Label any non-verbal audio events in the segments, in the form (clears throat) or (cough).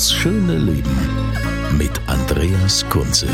Das schöne Leben mit Andreas Kunze.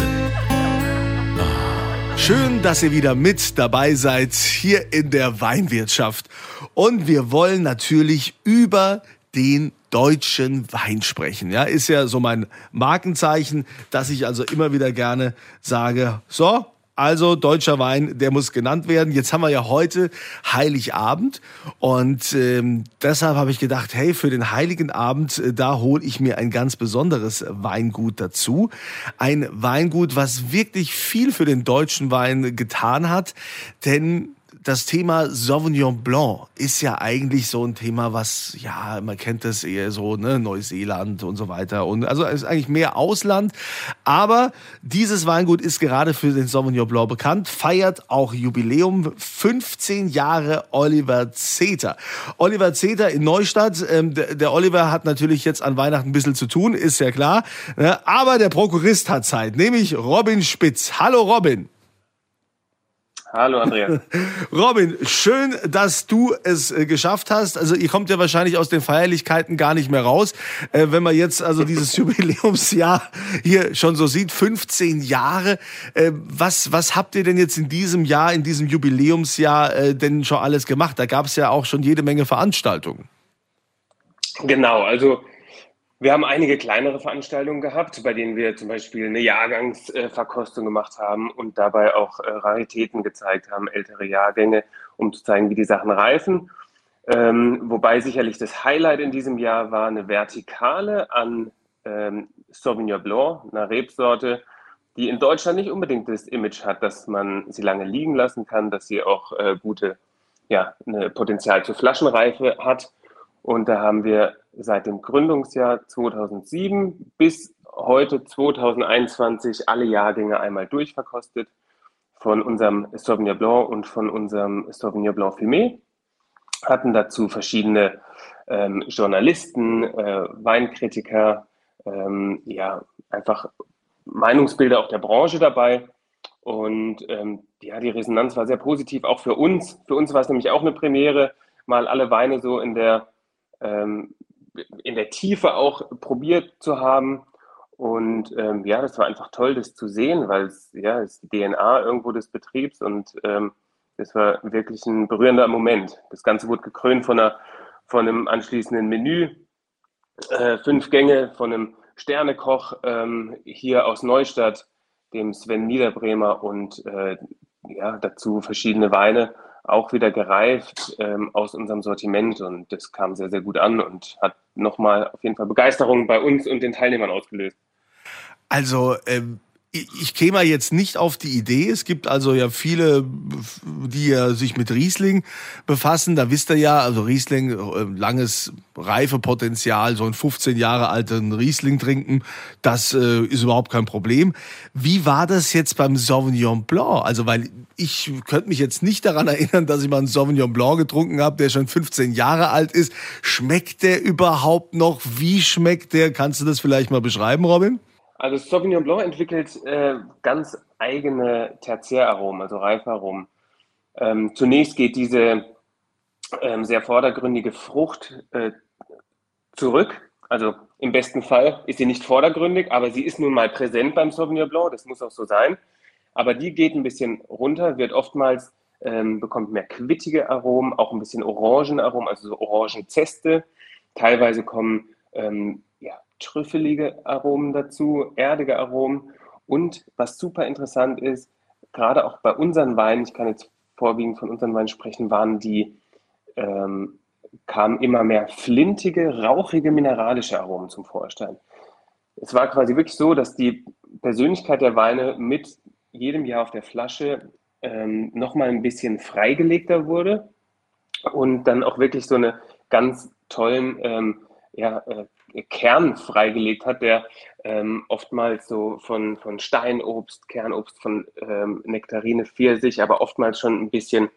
Schön, dass ihr wieder mit dabei seid hier in der Weinwirtschaft. Und wir wollen natürlich über den deutschen Wein sprechen. Ja, ist ja so mein Markenzeichen, dass ich also immer wieder gerne sage, so, also deutscher Wein, der muss genannt werden. Jetzt haben wir ja heute Heiligabend und ähm, deshalb habe ich gedacht, hey, für den Heiligen Abend, äh, da hole ich mir ein ganz besonderes Weingut dazu. Ein Weingut, was wirklich viel für den deutschen Wein getan hat, denn das Thema Sauvignon Blanc ist ja eigentlich so ein Thema, was, ja, man kennt das eher so, ne, Neuseeland und so weiter. Und also ist eigentlich mehr Ausland. Aber dieses Weingut ist gerade für den Sauvignon Blanc bekannt, feiert auch Jubiläum 15 Jahre Oliver Zeter. Oliver Zeter in Neustadt. Ähm, der, Oliver hat natürlich jetzt an Weihnachten ein bisschen zu tun, ist ja klar. Ne? Aber der Prokurist hat Zeit, nämlich Robin Spitz. Hallo Robin. Hallo Andreas. (laughs) Robin, schön, dass du es äh, geschafft hast. Also ihr kommt ja wahrscheinlich aus den Feierlichkeiten gar nicht mehr raus. Äh, wenn man jetzt also dieses (laughs) Jubiläumsjahr hier schon so sieht, 15 Jahre. Äh, was, was habt ihr denn jetzt in diesem Jahr, in diesem Jubiläumsjahr äh, denn schon alles gemacht? Da gab es ja auch schon jede Menge Veranstaltungen. Genau, also wir haben einige kleinere Veranstaltungen gehabt, bei denen wir zum Beispiel eine Jahrgangsverkostung gemacht haben und dabei auch äh, Raritäten gezeigt haben, ältere Jahrgänge, um zu zeigen, wie die Sachen reifen. Ähm, wobei sicherlich das Highlight in diesem Jahr war eine Vertikale an ähm, Sauvignon Blanc, einer Rebsorte, die in Deutschland nicht unbedingt das Image hat, dass man sie lange liegen lassen kann, dass sie auch äh, gute, ja, eine Potenzial zur Flaschenreife hat. Und da haben wir seit dem Gründungsjahr 2007 bis heute 2021 alle Jahrgänge einmal durchverkostet von unserem Sauvignon Blanc und von unserem Sauvignon Blanc Fumé. Hatten dazu verschiedene ähm, Journalisten, äh, Weinkritiker, ähm, ja, einfach Meinungsbilder auch der Branche dabei. Und ähm, ja, die Resonanz war sehr positiv, auch für uns. Für uns war es nämlich auch eine Premiere, mal alle Weine so in der ähm, in der Tiefe auch probiert zu haben. Und ähm, ja, das war einfach toll, das zu sehen, weil es ja ist die DNA irgendwo des Betriebs und ähm, das war wirklich ein berührender Moment. Das Ganze wurde gekrönt von, einer, von einem anschließenden Menü, äh, fünf Gänge von einem Sternekoch ähm, hier aus Neustadt, dem Sven Niederbremer und äh, ja, dazu verschiedene Weine auch wieder gereift ähm, aus unserem Sortiment und das kam sehr, sehr gut an und hat nochmal auf jeden Fall Begeisterung bei uns und den Teilnehmern ausgelöst. Also ähm, ich käme jetzt nicht auf die Idee. Es gibt also ja viele, die ja sich mit Riesling befassen. Da wisst ihr ja, also Riesling, äh, langes Reifepotenzial, so ein 15 Jahre alten Riesling trinken, das äh, ist überhaupt kein Problem. Wie war das jetzt beim Sauvignon Blanc? Also, weil ich könnte mich jetzt nicht daran erinnern, dass ich mal einen Sauvignon Blanc getrunken habe, der schon 15 Jahre alt ist. Schmeckt der überhaupt noch? Wie schmeckt der? Kannst du das vielleicht mal beschreiben, Robin? Also Sauvignon Blanc entwickelt äh, ganz eigene Tertiäraromen, also Reifaromen. Ähm, zunächst geht diese ähm, sehr vordergründige Frucht äh, zurück. Also im besten Fall ist sie nicht vordergründig, aber sie ist nun mal präsent beim Sauvignon Blanc, das muss auch so sein. Aber die geht ein bisschen runter, wird oftmals, ähm, bekommt mehr quittige Aromen, auch ein bisschen Orangenaromen, also so Orangenzeste. Teilweise kommen ähm, ja, trüffelige Aromen dazu, erdige Aromen. Und was super interessant ist, gerade auch bei unseren Weinen, ich kann jetzt vorwiegend von unseren Weinen sprechen, waren die, ähm, kamen immer mehr flintige, rauchige, mineralische Aromen zum Vorschein. es war quasi wirklich so, dass die Persönlichkeit der Weine mit jedem Jahr auf der Flasche ähm, nochmal ein bisschen freigelegter wurde und dann auch wirklich so eine ganz tollen ähm, ja, äh, Kern freigelegt hat, der ähm, oftmals so von, von Steinobst, Kernobst, von ähm, Nektarine, Pfirsich, aber oftmals schon ein bisschen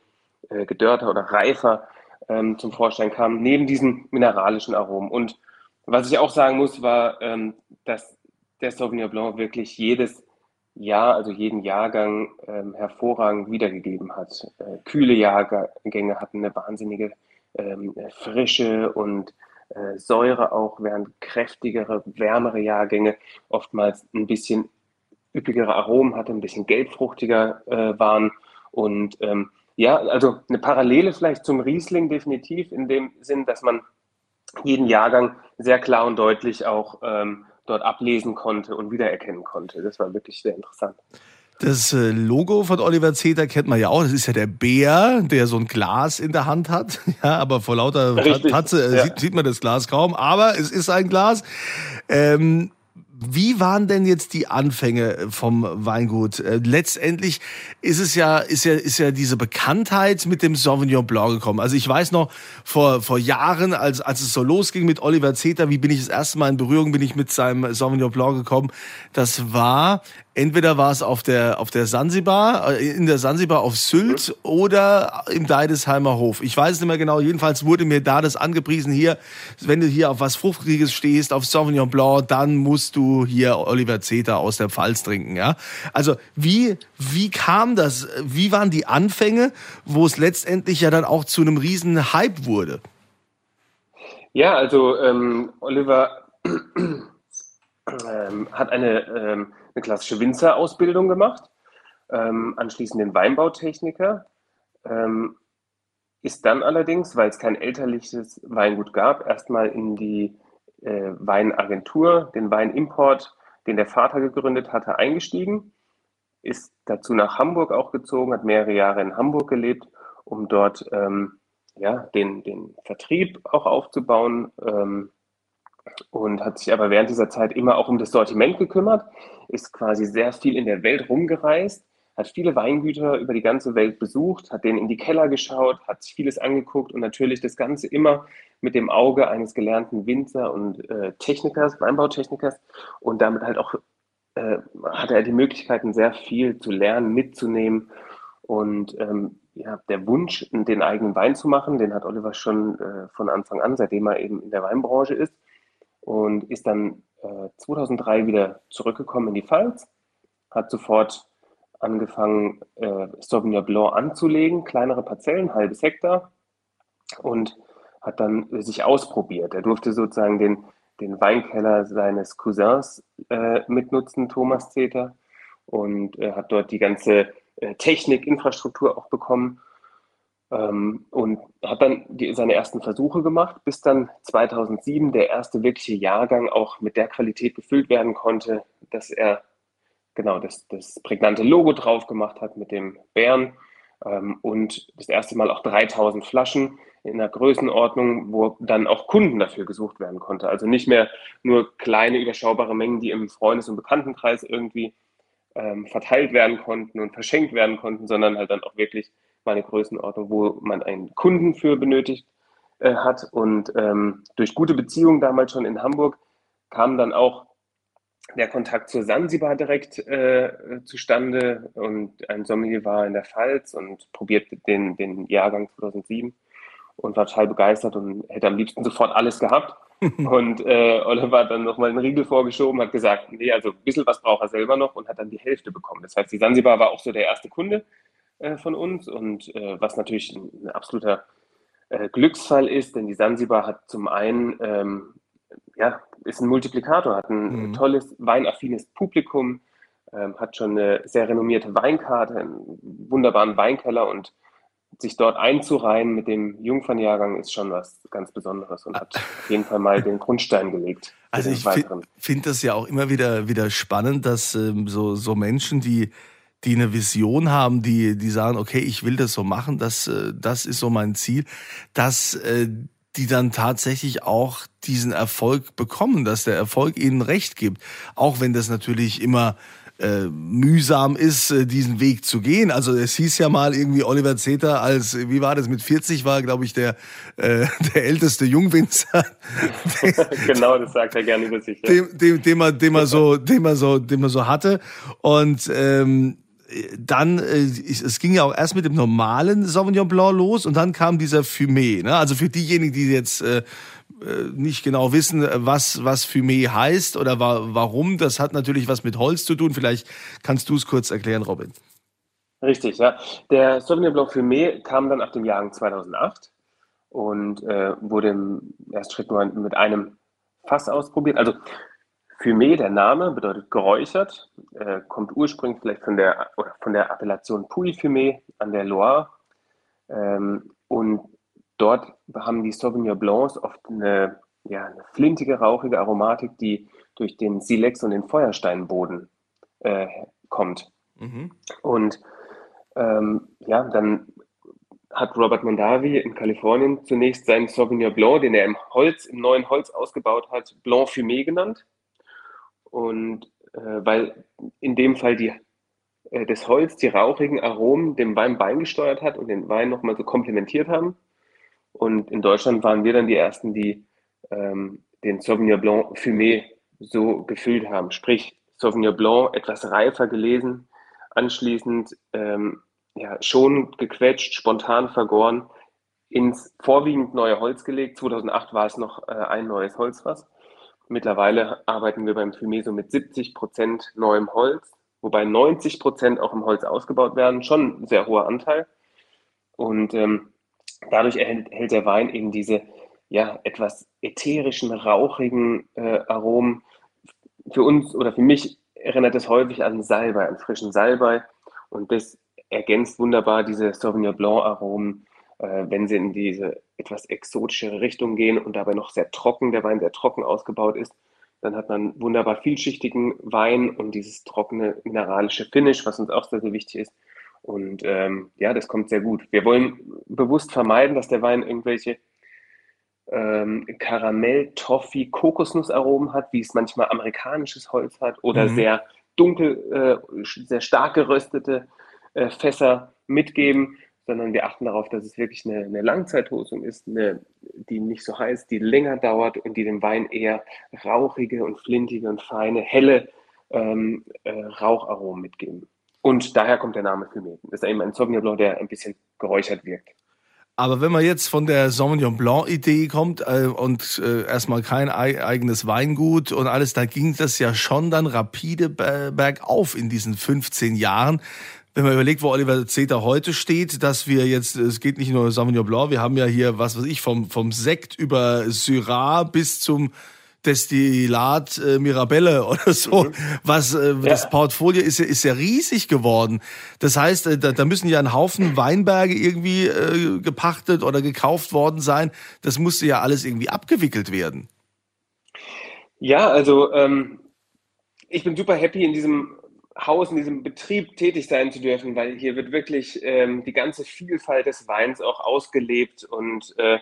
äh, gedörrter oder reifer ähm, zum Vorschein kam, neben diesen mineralischen Aromen. Und was ich auch sagen muss, war, ähm, dass der Sauvignon Blanc wirklich jedes Jahr, also jeden Jahrgang ähm, hervorragend wiedergegeben hat. Äh, kühle Jahrgänge hatten eine wahnsinnige ähm, Frische und äh, Säure auch, während kräftigere, wärmere Jahrgänge oftmals ein bisschen üppigere Aromen hatten, ein bisschen gelbfruchtiger äh, waren. Und ähm, ja, also eine Parallele vielleicht zum Riesling definitiv in dem Sinn, dass man jeden Jahrgang sehr klar und deutlich auch ähm, dort ablesen konnte und wiedererkennen konnte. Das war wirklich sehr interessant. Das äh, Logo von Oliver Zeter kennt man ja auch. Das ist ja der Bär, der so ein Glas in der Hand hat. (laughs) Ja, aber vor lauter Richtig, Tatze äh, ja. sieht, sieht, man das Glas kaum. Aber es ist ein Glas. Ähm, wie waren denn jetzt die Anfänge vom Weingut? Äh, letztendlich ist es ja, ist ja, ist ja diese Bekanntheit mit dem Sauvignon Blanc gekommen. Also ich weiß noch, vor, vor Jahren, als, als es so losging mit Oliver Zeter, wie bin ich das erste Mal in Berührung, bin ich mit seinem Sauvignon Blanc gekommen. Das war entweder war es auf der, auf der Sansibar, äh, in der Sansibar auf Sylt oder im Deidesheimer Hof. Ich weiß es nicht mehr genau. Jedenfalls wurde mir da das angepriesen hier, wenn du hier auf was Fruchtiges stehst, auf Sauvignon Blanc, dann musst du hier Oliver Zeter aus der Pfalz trinken, ja. Also, wie, wie kam das? Wie waren die Anfänge, wo es letztendlich ja dann auch zu einem riesen Hype wurde? Ja, also, ähm, Oliver (clears throat) ähm, hat eine, ähm, eine klassische Winzerausbildung gemacht, ähm, anschließend den Weinbautechniker, ähm, ist dann allerdings, weil es kein elterliches Weingut gab, erstmal in die äh, Weinagentur, den Weinimport, den der Vater gegründet hatte, eingestiegen, ist dazu nach Hamburg auch gezogen, hat mehrere Jahre in Hamburg gelebt, um dort ähm, ja, den, den Vertrieb auch aufzubauen, ähm, und hat sich aber während dieser Zeit immer auch um das Sortiment gekümmert, ist quasi sehr viel in der Welt rumgereist, hat viele Weingüter über die ganze Welt besucht, hat denen in die Keller geschaut, hat sich vieles angeguckt und natürlich das Ganze immer mit dem Auge eines gelernten Winzer und äh, Technikers, Weinbautechnikers. Und damit halt auch äh, hatte er die Möglichkeiten, sehr viel zu lernen, mitzunehmen. Und ähm, ja, der Wunsch, den eigenen Wein zu machen, den hat Oliver schon äh, von Anfang an, seitdem er eben in der Weinbranche ist und ist dann äh, 2003 wieder zurückgekommen in die Pfalz, hat sofort angefangen, äh, Sauvignon Blanc anzulegen, kleinere Parzellen, halbes Hektar und hat dann sich ausprobiert. Er durfte sozusagen den, den Weinkeller seines Cousins äh, mitnutzen, Thomas Zeter, und äh, hat dort die ganze äh, Technik, Infrastruktur auch bekommen ähm, und hat dann die, seine ersten Versuche gemacht, bis dann 2007 der erste wirkliche Jahrgang auch mit der Qualität gefüllt werden konnte, dass er genau das, das prägnante Logo drauf gemacht hat mit dem Bären ähm, und das erste Mal auch 3000 Flaschen in einer Größenordnung, wo dann auch Kunden dafür gesucht werden konnte. Also nicht mehr nur kleine, überschaubare Mengen, die im Freundes- und Bekanntenkreis irgendwie ähm, verteilt werden konnten und verschenkt werden konnten, sondern halt dann auch wirklich mal eine Größenordnung, wo man einen Kunden für benötigt äh, hat. Und ähm, durch gute Beziehungen damals schon in Hamburg kam dann auch der Kontakt zur Sansibar direkt äh, zustande und ein Sommelier war in der Pfalz und probierte den, den Jahrgang 2007 und war total begeistert und hätte am liebsten sofort alles gehabt. (laughs) und äh, Oliver hat dann nochmal einen Riegel vorgeschoben, hat gesagt, nee, also ein bisschen was braucht er selber noch und hat dann die Hälfte bekommen. Das heißt, die Sansibar war auch so der erste Kunde äh, von uns und äh, was natürlich ein, ein absoluter äh, Glücksfall ist, denn die Sansibar hat zum einen, ähm, ja, ist ein Multiplikator, hat ein mhm. tolles, weinaffines Publikum, ähm, hat schon eine sehr renommierte Weinkarte, einen wunderbaren Weinkeller und sich dort einzureihen mit dem Jungfernjahrgang ist schon was ganz Besonderes und hat auf jeden Fall mal den Grundstein gelegt. Also ich finde das ja auch immer wieder, wieder spannend, dass ähm, so, so Menschen, die die eine Vision haben, die, die sagen, okay, ich will das so machen, das, äh, das ist so mein Ziel, dass äh, die dann tatsächlich auch diesen Erfolg bekommen, dass der Erfolg ihnen recht gibt. Auch wenn das natürlich immer äh, mühsam ist, äh, diesen Weg zu gehen. Also es hieß ja mal irgendwie Oliver Zeter als, wie war das, mit 40 war, glaube ich, der, äh, (laughs) der älteste Jungwinzer. (laughs) genau, das sagt er gerne über sich. Ja. Dem, dem, dem, er, dem, er so, dem, er so, dem er so hatte. Und ähm, dann, äh, es ging ja auch erst mit dem normalen Sauvignon Blanc los und dann kam dieser Fumé. Ne? Also für diejenigen, die jetzt äh, äh, nicht genau wissen, was, was Fumé heißt oder wa warum, das hat natürlich was mit Holz zu tun. Vielleicht kannst du es kurz erklären, Robin. Richtig, ja. Der Sauvignon Blanc Fumé kam dann ab dem Jahr 2008 und äh, wurde im ersten Schritt nur mit einem Fass ausprobiert. Also Fumé, der Name, bedeutet geräuchert, äh, kommt ursprünglich vielleicht von der, von der Appellation Puy-Fumé an der Loire. Ähm, und dort haben die Sauvignon Blancs oft eine, ja, eine flintige, rauchige Aromatik, die durch den Silex und den Feuersteinboden äh, kommt. Mhm. Und ähm, ja, dann hat Robert Mondavi in Kalifornien zunächst seinen Sauvignon Blanc, den er im Holz, im neuen Holz ausgebaut hat, Blanc Fumé genannt. Und äh, weil in dem Fall die, äh, das Holz die rauchigen Aromen dem Wein beigesteuert hat und den Wein nochmal so komplementiert haben. Und in Deutschland waren wir dann die Ersten, die ähm, den Sauvignon Blanc Fumé so gefüllt haben. Sprich, Sauvignon Blanc etwas reifer gelesen, anschließend ähm, ja, schon gequetscht, spontan vergoren, ins vorwiegend neue Holz gelegt. 2008 war es noch äh, ein neues Holzfass. Mittlerweile arbeiten wir beim Fumé so mit 70 Prozent neuem Holz, wobei 90 Prozent auch im Holz ausgebaut werden. Schon ein sehr hoher Anteil. Und ähm, dadurch erhält, erhält, der Wein eben diese ja, etwas ätherischen, rauchigen äh, Aromen. Für uns oder für mich erinnert es häufig an Salbei, an frischen Salbei. Und das ergänzt wunderbar diese Sauvignon Blanc Aromen äh, wenn sie in diese etwas exotischere Richtung gehen und dabei noch sehr trocken, der Wein sehr trocken ausgebaut ist, dann hat man wunderbar vielschichtigen Wein und dieses trockene mineralische Finish, was uns auch sehr, sehr wichtig ist. Und ähm, ja, das kommt sehr gut. Wir wollen bewusst vermeiden, dass der Wein irgendwelche ähm, Karamell, Toffee, Kokosnussaromen hat, wie es manchmal amerikanisches Holz hat, oder mhm. sehr dunkel, äh, sehr stark geröstete äh, Fässer mitgeben, sondern wir achten darauf, dass es wirklich eine, eine Langzeithosung ist, eine, die nicht so heiß, die länger dauert und die dem Wein eher rauchige und flintige und feine, helle ähm, äh, Raucharomen mitgeben. Und daher kommt der Name. Das ist eben ein Sauvignon Blanc, der ein bisschen geräuchert wirkt. Aber wenn man jetzt von der Sauvignon Blanc-Idee kommt äh, und äh, erstmal kein eigenes Weingut und alles, da ging das ja schon dann rapide bergauf in diesen 15 Jahren wenn man überlegt, wo Oliver Zeter heute steht, dass wir jetzt, es geht nicht nur Sauvignon Blanc, wir haben ja hier, was weiß ich, vom, vom Sekt über Syrah bis zum Destillat äh, Mirabelle (laughs) oder so. Mhm. Was äh, ja. das Portfolio ist ja, ist ja riesig geworden. Das heißt, äh, da, da müssen ja ein Haufen Weinberge irgendwie äh, gepachtet oder gekauft worden sein. Das musste ja alles irgendwie abgewickelt werden. Ja, also ähm, ich bin super happy in diesem Haus, in diesem Betrieb tätig sein zu dürfen, weil hier wird wirklich ähm, die ganze Vielfalt des Weins auch ausgelebt und äh,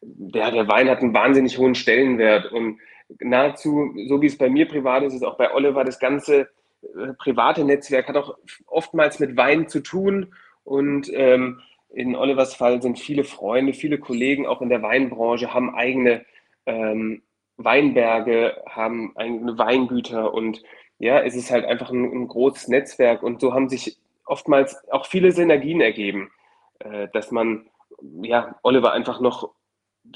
der, der Wein hat einen wahnsinnig hohen Stellenwert und nahezu, so wie es bei mir privat ist, ist auch bei Oliver das ganze äh, private Netzwerk hat auch oftmals mit Wein zu tun und ähm, in Olivers Fall sind viele Freunde, viele Kollegen auch in der Weinbranche haben eigene ähm, Weinberge, haben eigene Weingüter und ja, es ist halt einfach ein, ein großes Netzwerk und so haben sich oftmals auch viele Synergien ergeben, äh, dass man, ja, Oliver einfach noch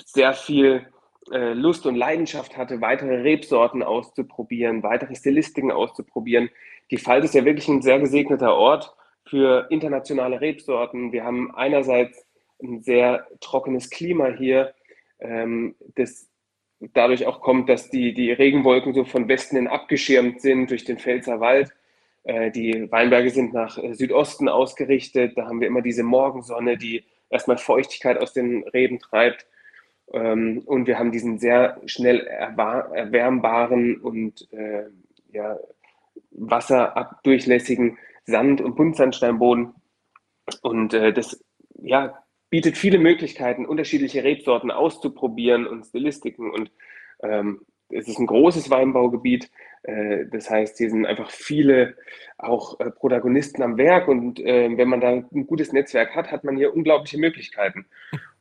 sehr viel äh, Lust und Leidenschaft hatte, weitere Rebsorten auszuprobieren, weitere Stilistiken auszuprobieren. Die Pfalz ist ja wirklich ein sehr gesegneter Ort für internationale Rebsorten. Wir haben einerseits ein sehr trockenes Klima hier, ähm, das dadurch auch kommt, dass die, die Regenwolken so von Westen hin abgeschirmt sind durch den Pfälzer Wald. Äh, die Weinberge sind nach äh, Südosten ausgerichtet. Da haben wir immer diese Morgensonne, die erstmal Feuchtigkeit aus den Reben treibt. Ähm, und wir haben diesen sehr schnell erwärmbaren und äh, ja, wasserabdurchlässigen Sand- und Buntsandsteinboden. Und das ja, bietet viele Möglichkeiten, unterschiedliche Rebsorten auszuprobieren und Stilistiken. Und ähm, es ist ein großes Weinbaugebiet. Äh, das heißt, hier sind einfach viele auch äh, Protagonisten am Werk. Und äh, wenn man da ein gutes Netzwerk hat, hat man hier unglaubliche Möglichkeiten.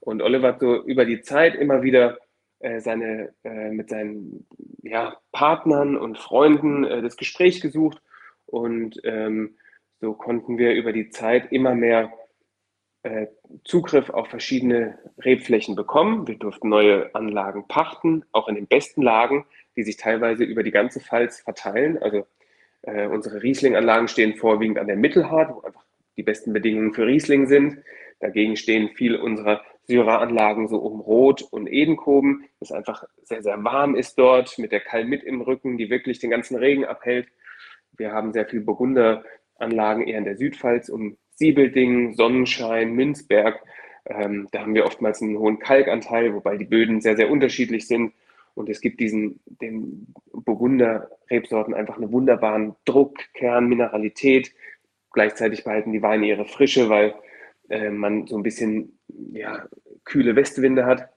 Und Oliver hat so über die Zeit immer wieder äh, seine, äh, mit seinen ja, Partnern und Freunden äh, das Gespräch gesucht. Und ähm, so konnten wir über die Zeit immer mehr äh, Zugriff auf verschiedene Rebflächen bekommen. Wir durften neue Anlagen pachten, auch in den besten Lagen, die sich teilweise über die ganze Pfalz verteilen. Also äh, unsere Riesling-Anlagen stehen vorwiegend an der Mittelhart, wo einfach die besten Bedingungen für Riesling sind. Dagegen stehen viel unserer Syrah-Anlagen so um Rot und Edenkoben, das einfach sehr, sehr warm ist dort, mit der Kalmit im Rücken, die wirklich den ganzen Regen abhält. Wir haben sehr viel Burgunder-Anlagen eher in der Südpfalz, um Siebelding, Sonnenschein, Münzberg. Ähm, da haben wir oftmals einen hohen Kalkanteil, wobei die Böden sehr, sehr unterschiedlich sind. Und es gibt diesen, den Burgunder-Rebsorten einfach einen wunderbaren Druck, Kern, Mineralität. Gleichzeitig behalten die Weine ihre Frische, weil äh, man so ein bisschen ja, kühle Westwinde hat.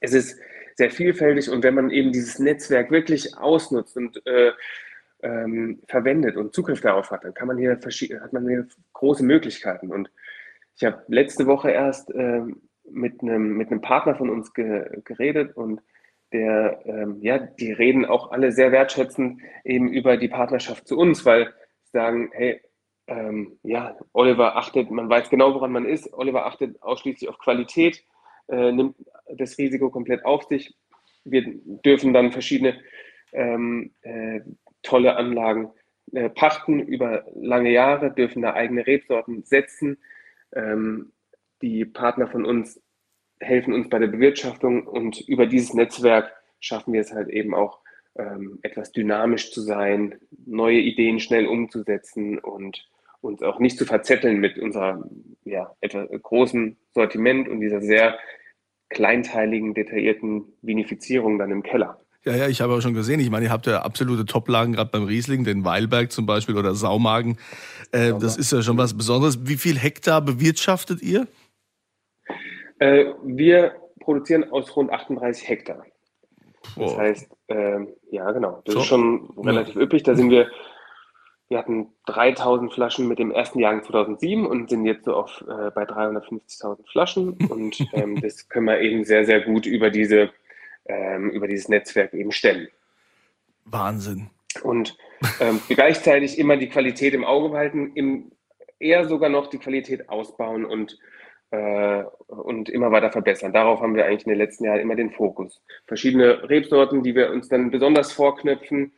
Es ist sehr vielfältig und wenn man eben dieses Netzwerk wirklich ausnutzt und äh, ähm, verwendet und Zugriff darauf hat, dann kann man hier hat man hier große Möglichkeiten. Und ich habe letzte Woche erst äh, mit, einem, mit einem Partner von uns ge geredet und der, ähm, ja, die reden auch alle sehr wertschätzend eben über die Partnerschaft zu uns, weil sie sagen, hey, ähm, ja, Oliver achtet, man weiß genau, woran man ist. Oliver achtet ausschließlich auf Qualität, äh, nimmt das Risiko komplett auf sich. Wir dürfen dann verschiedene ähm, äh, tolle Anlagen äh, pachten über lange Jahre, dürfen da eigene Rebsorten setzen. Ähm, die Partner von uns helfen uns bei der Bewirtschaftung und über dieses Netzwerk schaffen wir es halt eben auch, ähm, etwas dynamisch zu sein, neue Ideen schnell umzusetzen und uns auch nicht zu verzetteln mit unserer ja, etwas großen Sortiment und dieser sehr kleinteiligen, detaillierten Vinifizierung dann im Keller. Ja, ja, ich habe auch schon gesehen. Ich meine, ihr habt ja absolute Toplagen, gerade beim Riesling, den Weilberg zum Beispiel oder Saumagen. Äh, das ist ja schon was Besonderes. Wie viel Hektar bewirtschaftet ihr? Äh, wir produzieren aus rund 38 Hektar. Das oh. heißt, äh, ja, genau, das so. ist schon relativ ja. üppig. Da sind wir wir hatten 3000 Flaschen mit dem ersten Jahrgang 2007 und sind jetzt so auf, äh, bei 350.000 Flaschen. Und (laughs) ähm, das können wir eben sehr, sehr gut über, diese, ähm, über dieses Netzwerk eben stemmen. Wahnsinn. Und ähm, (laughs) gleichzeitig immer die Qualität im Auge behalten, im, eher sogar noch die Qualität ausbauen und, äh, und immer weiter verbessern. Darauf haben wir eigentlich in den letzten Jahren immer den Fokus. Verschiedene Rebsorten, die wir uns dann besonders vorknöpfen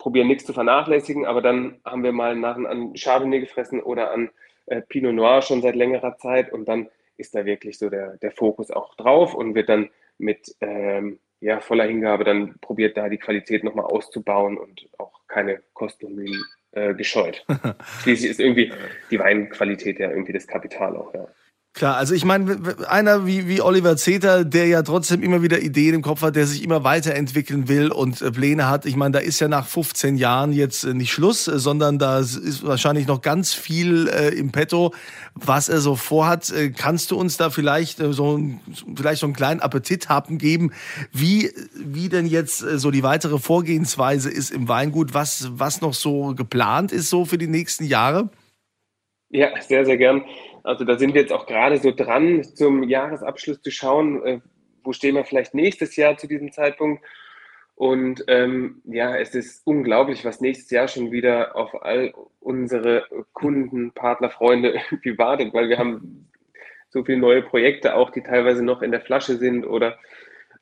probieren nichts zu vernachlässigen, aber dann haben wir mal nach an Chardonnay gefressen oder an äh, Pinot Noir schon seit längerer Zeit und dann ist da wirklich so der, der Fokus auch drauf und wird dann mit ähm, ja, voller Hingabe dann probiert, da die Qualität nochmal auszubauen und auch keine Kosten und Mühen äh, gescheut. (laughs) Schließlich ist irgendwie die Weinqualität ja irgendwie das Kapital auch, ja. Klar, also ich meine, einer wie, wie Oliver Zeter, der ja trotzdem immer wieder Ideen im Kopf hat, der sich immer weiterentwickeln will und äh, Pläne hat. Ich meine, da ist ja nach 15 Jahren jetzt äh, nicht Schluss, äh, sondern da ist wahrscheinlich noch ganz viel äh, im Petto, was er so vorhat. Kannst du uns da vielleicht äh, so, vielleicht so einen kleinen Appetit haben geben, wie, wie denn jetzt so die weitere Vorgehensweise ist im Weingut, was, was noch so geplant ist so für die nächsten Jahre? Ja, sehr, sehr gern. Also da sind wir jetzt auch gerade so dran, zum Jahresabschluss zu schauen, äh, wo stehen wir vielleicht nächstes Jahr zu diesem Zeitpunkt. Und ähm, ja, es ist unglaublich, was nächstes Jahr schon wieder auf all unsere Kunden, Partner, Freunde (laughs) irgendwie wartet, weil wir haben so viele neue Projekte auch, die teilweise noch in der Flasche sind oder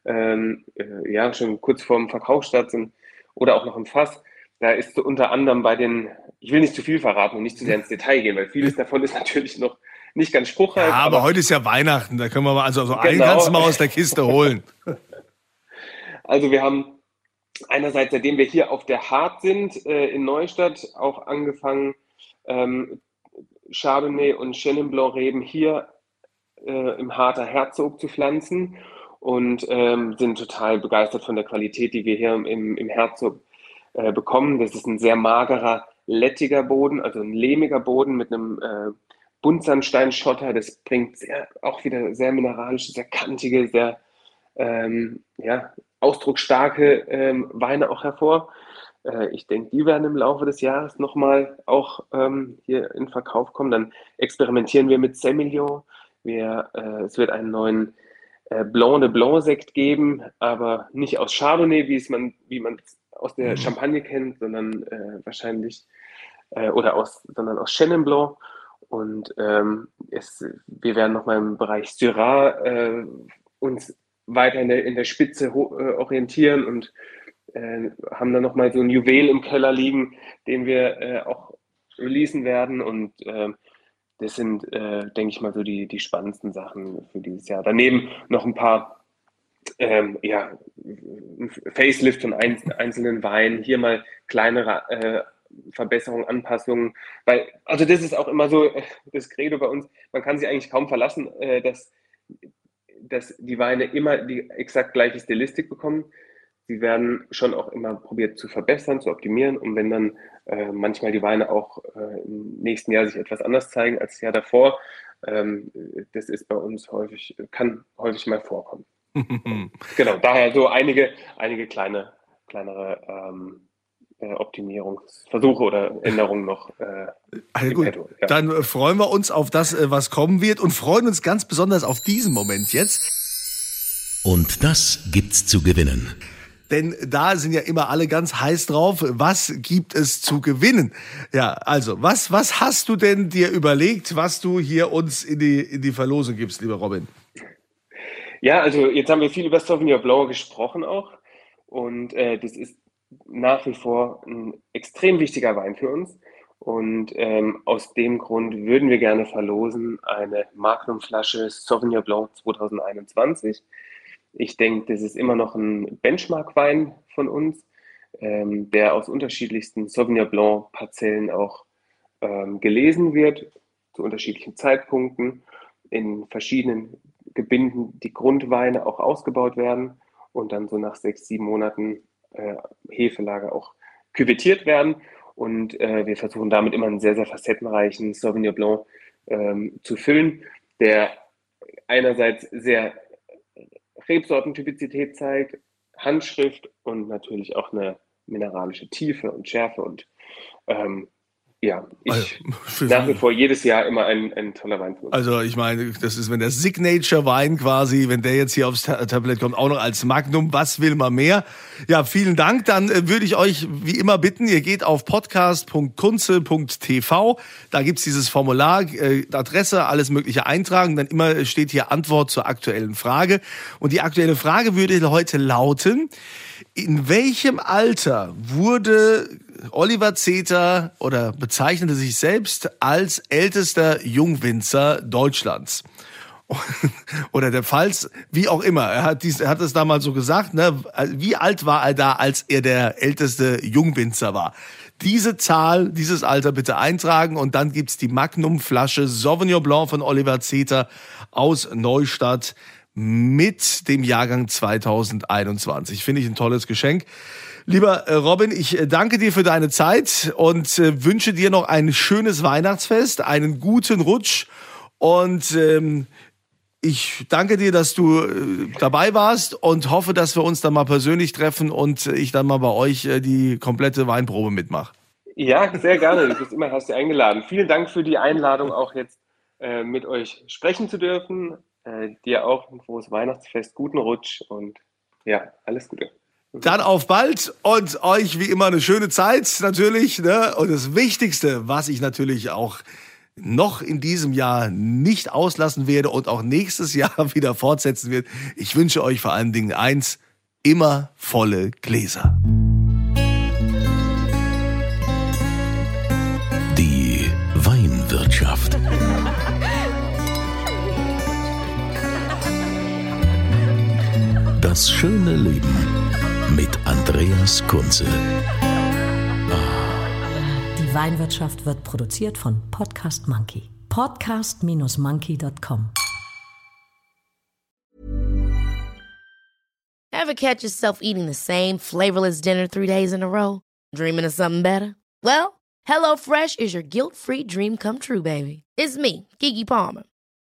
ähm, äh, ja schon kurz vorm Verkaufsstart sind oder auch noch im Fass. Da ist so unter anderem bei den, ich will nicht zu viel verraten und nicht zu sehr ins Detail gehen, weil vieles (laughs) davon ist natürlich noch nicht ganz spruchreif. Ja, aber, aber, heute ist ja Weihnachten, da können wir mal, also, also genau. einen kannst du mal aus der Kiste holen. (laughs) Also wir haben einerseits, seitdem wir hier auf der Hart sind, äh, in Neustadt, auch angefangen, ähm, Chardonnay und Chenin Blanc Reben hier äh, im Harter Herzog zu pflanzen und ähm, sind total begeistert von der Qualität, die wir hier im, im Herzog äh, bekommen. Das ist ein sehr magerer, lettiger Boden, also ein lehmiger Boden mit einem äh, Buntsandsteinschotter, das bringt sehr, auch wieder sehr mineralische, sehr kantige, sehr ähm, ja, ausdrucksstarke ähm, Weine auch hervor. Äh, ich denke, die werden im Laufe des Jahres nochmal auch ähm, hier in Verkauf kommen. Dann experimentieren wir mit Semillon. Wir, äh, es wird einen neuen äh, Blanc de Blanc Sekt geben, aber nicht aus Chardonnay, wie es man, wie man aus der mhm. Champagne kennt, sondern äh, wahrscheinlich äh, oder aus, sondern aus Chenin Blanc. Und ähm, es, wir werden nochmal im Bereich Syrah äh, uns weiter in der, in der Spitze äh, orientieren und äh, haben dann nochmal so ein Juwel im Keller liegen, den wir äh, auch releasen werden. Und äh, das sind, äh, denke ich mal, so die, die spannendsten Sachen für dieses Jahr. Daneben noch ein paar ähm, ja, Facelift von ein, einzelnen Weinen, hier mal kleinere äh, Verbesserungen, Anpassungen. Weil, also das ist auch immer so äh, das Credo bei uns, man kann sich eigentlich kaum verlassen, äh, dass, dass die Weine immer die exakt gleiche Stilistik bekommen. Sie werden schon auch immer probiert zu verbessern, zu optimieren. Und wenn dann äh, manchmal die Weine auch äh, im nächsten Jahr sich etwas anders zeigen als das Jahr davor, ähm, das ist bei uns häufig, kann häufig mal vorkommen. (laughs) genau, daher so einige, einige kleine, kleinere ähm, äh, Optimierungsversuche oder Änderungen noch. Äh, also gut, ja. Dann äh, freuen wir uns auf das, äh, was kommen wird und freuen uns ganz besonders auf diesen Moment jetzt. Und das gibt's zu gewinnen. Denn da sind ja immer alle ganz heiß drauf. Was gibt es zu gewinnen? Ja, also, was, was hast du denn dir überlegt, was du hier uns in die, in die Verlosung gibst, lieber Robin? Ja, also jetzt haben wir viel über Sauvignon Blanc gesprochen auch. Und äh, das ist nach wie vor ein extrem wichtiger Wein für uns. Und ähm, aus dem Grund würden wir gerne verlosen eine Magnumflasche Sauvignon Blanc 2021. Ich denke, das ist immer noch ein Benchmark-Wein von uns, ähm, der aus unterschiedlichsten Sauvignon Blanc-Parzellen auch ähm, gelesen wird, zu unterschiedlichen Zeitpunkten, in verschiedenen Gebinden die Grundweine auch ausgebaut werden und dann so nach sechs, sieben Monaten äh, Hefelager auch küvettiert werden. Und äh, wir versuchen damit immer einen sehr, sehr facettenreichen Sauvignon Blanc ähm, zu füllen, der einerseits sehr Rebsortentypizität zeigt, Handschrift und natürlich auch eine mineralische Tiefe und Schärfe und ähm, ja, ich also, (laughs) nach wie vor jedes Jahr immer ein, ein toller Wein. Also ich meine, das ist, wenn der Signature-Wein quasi, wenn der jetzt hier aufs Tablett kommt, auch noch als Magnum, was will man mehr? Ja, vielen Dank. Dann äh, würde ich euch wie immer bitten, ihr geht auf podcast.kunze.tv, da gibt's dieses Formular, äh, Adresse, alles mögliche eintragen, dann immer steht hier Antwort zur aktuellen Frage. Und die aktuelle Frage würde heute lauten, in welchem Alter wurde Oliver Zeter oder bezeichnete sich selbst als ältester Jungwinzer Deutschlands? (laughs) oder der Pfalz, wie auch immer. Er hat, dies, er hat es damals so gesagt, ne? Wie alt war er da, als er der älteste Jungwinzer war? Diese Zahl, dieses Alter bitte eintragen und dann gibt's die Magnum-Flasche Sauvignon Blanc von Oliver Zeter aus Neustadt mit dem Jahrgang 2021. Finde ich ein tolles Geschenk. Lieber äh, Robin, ich äh, danke dir für deine Zeit und äh, wünsche dir noch ein schönes Weihnachtsfest, einen guten Rutsch und ähm, ich danke dir, dass du dabei warst und hoffe, dass wir uns dann mal persönlich treffen und ich dann mal bei euch die komplette Weinprobe mitmache. Ja, sehr gerne. Du bist immer du eingeladen. Vielen Dank für die Einladung, auch jetzt äh, mit euch sprechen zu dürfen. Äh, dir auch ein frohes Weihnachtsfest, guten Rutsch und ja, alles Gute. Dann auf bald und euch wie immer eine schöne Zeit natürlich. Ne? Und das Wichtigste, was ich natürlich auch noch in diesem Jahr nicht auslassen werde und auch nächstes (laughs) Jahr wieder fortsetzen wird. Ich wünsche euch vor allen Dingen eins, immer volle Gläser. Das schöne Leben mit Andreas Kunze. Die Weinwirtschaft wird produziert von Podcast Monkey. Podcast-monkey.com. Ever catch yourself eating the same flavorless dinner three days in a row? Dreaming of something better? Well, HelloFresh is your guilt-free dream come true, baby. It's me, Kiki Palmer.